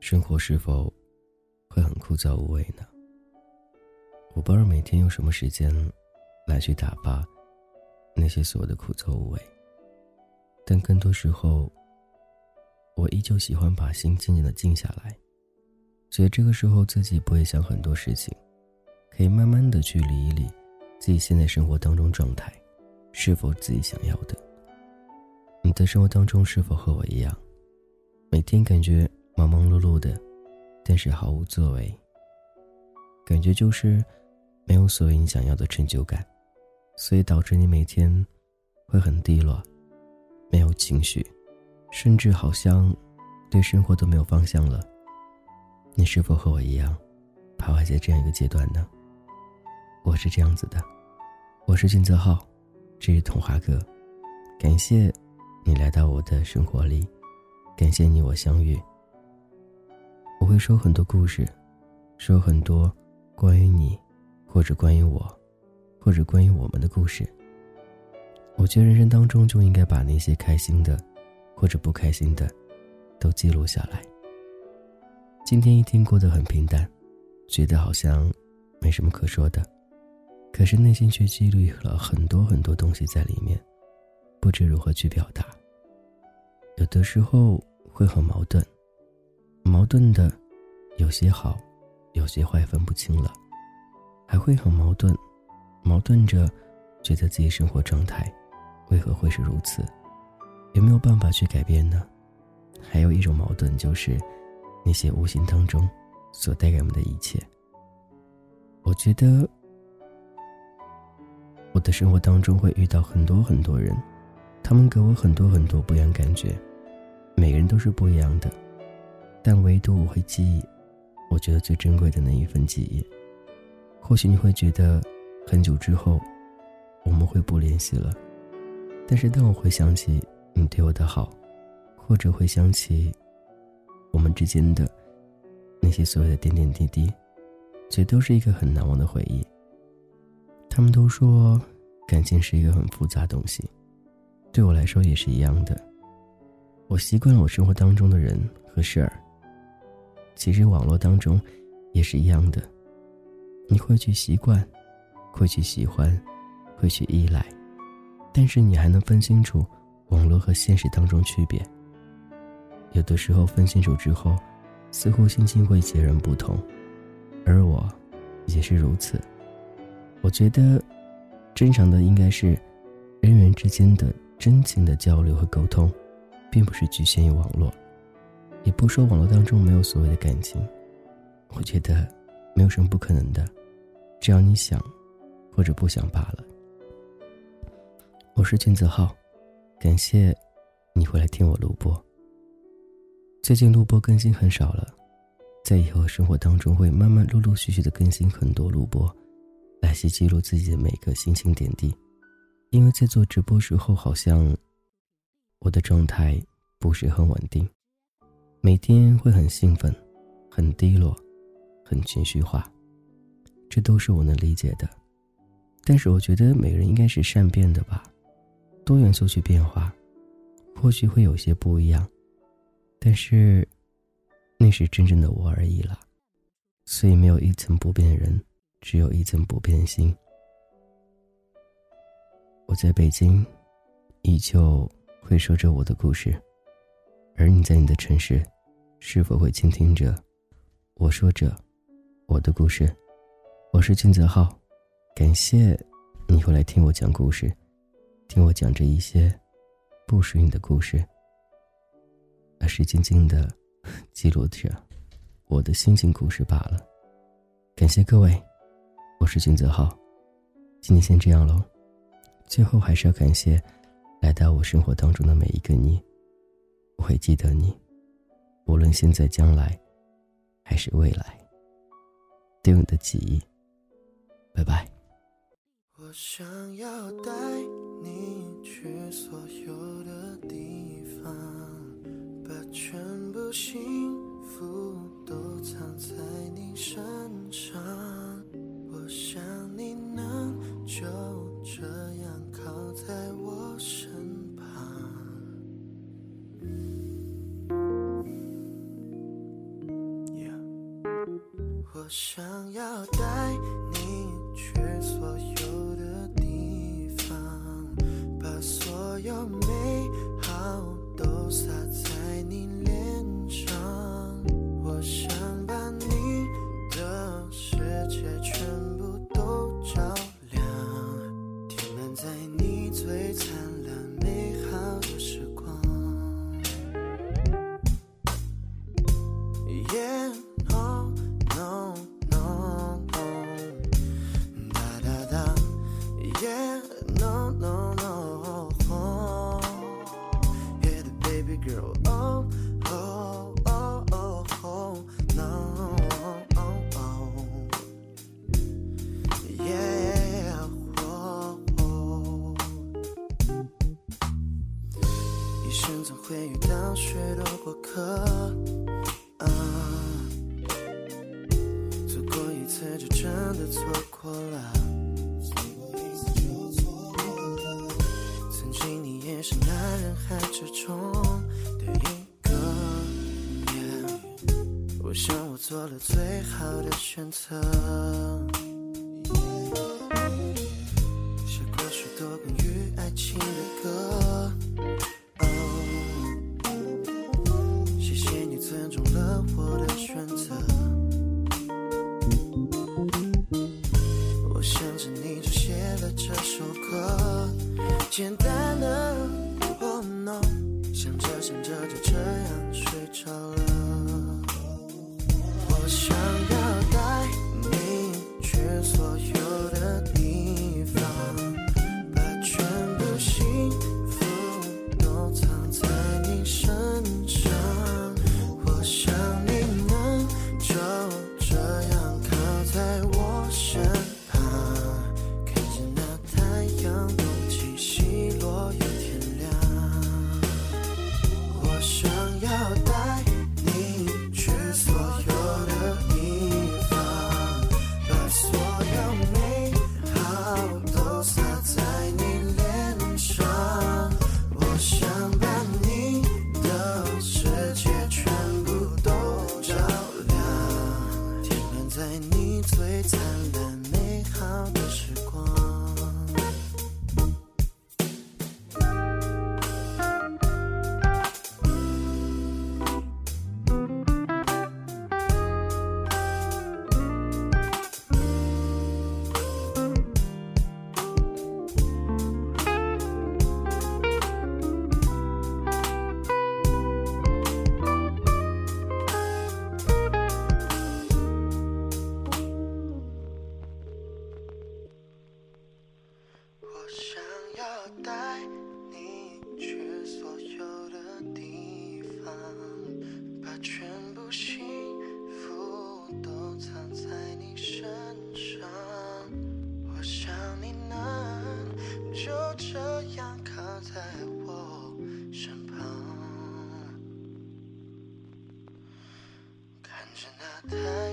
生活是否会很枯燥无味呢？我不知道每天用什么时间来去打发那些所谓的枯燥无味，但更多时候，我依旧喜欢把心静静的静下来，觉得这个时候自己不会想很多事情，可以慢慢的去理一理自己现在生活当中状态，是否自己想要的。你的生活当中是否和我一样，每天感觉？忙忙碌碌的，但是毫无作为。感觉就是没有所谓你想要的成就感，所以导致你每天会很低落，没有情绪，甚至好像对生活都没有方向了。你是否和我一样，徘徊在这样一个阶段呢？我是这样子的，我是金泽浩，这是童话哥，感谢你来到我的生活里，感谢你我相遇。我会说很多故事，说很多关于你，或者关于我，或者关于我们的故事。我觉得人生当中就应该把那些开心的，或者不开心的，都记录下来。今天一天过得很平淡，觉得好像没什么可说的，可是内心却积累了很多很多东西在里面，不知如何去表达。有的时候会很矛盾。矛盾的，有些好，有些坏，分不清了，还会很矛盾，矛盾着，觉得自己生活状态为何会是如此？有没有办法去改变呢？还有一种矛盾就是，那些无形当中所带给我们的一切。我觉得，我的生活当中会遇到很多很多人，他们给我很多很多不一样感觉，每个人都是不一样的。但唯独我会记忆，我觉得最珍贵的那一份记忆。或许你会觉得，很久之后，我们会不联系了。但是当我回想起你对我的好，或者回想起我们之间的那些所有的点点滴滴，这都是一个很难忘的回忆。他们都说，感情是一个很复杂东西，对我来说也是一样的。我习惯了我生活当中的人和事儿。其实网络当中，也是一样的，你会去习惯，会去喜欢，会去依赖，但是你还能分清楚网络和现实当中区别。有的时候分清楚之后，似乎心情会截然不同，而我，也是如此。我觉得，正常的应该是，人与人之间的真情的交流和沟通，并不是局限于网络。也不说网络当中没有所谓的感情，我觉得没有什么不可能的，只要你想，或者不想罢了。我是君子浩，感谢你会来听我录播。最近录播更新很少了，在以后生活当中会慢慢陆陆续续的更新很多录播，来去记录自己的每个心情点滴。因为在做直播时候，好像我的状态不是很稳定。每天会很兴奋，很低落，很情绪化，这都是我能理解的。但是我觉得每个人应该是善变的吧，多元素去变化，或许会有些不一样，但是那是真正的我而已了。所以没有一层不变的人，只有一层不变心。我在北京，依旧会说着我的故事。而你在你的城市，是否会倾听着我说着我的故事？我是金泽浩，感谢你会来听我讲故事，听我讲着一些不属于你的故事，而是静静的记录着我的心情故事罢了。感谢各位，我是金泽浩，今天先这样喽。最后还是要感谢来到我生活当中的每一个你。我会记得你，无论现在、将来，还是未来，都有你的记忆。拜拜。我想要带你去所有的地方，把全部幸福都藏在你身上。我想你能就这样靠在我身旁，我想要带。谁的过客啊错过一次就真的错过了。错过一次就错过了。曾经你也是那人海之中的一个我想我做了。最好的选择真的太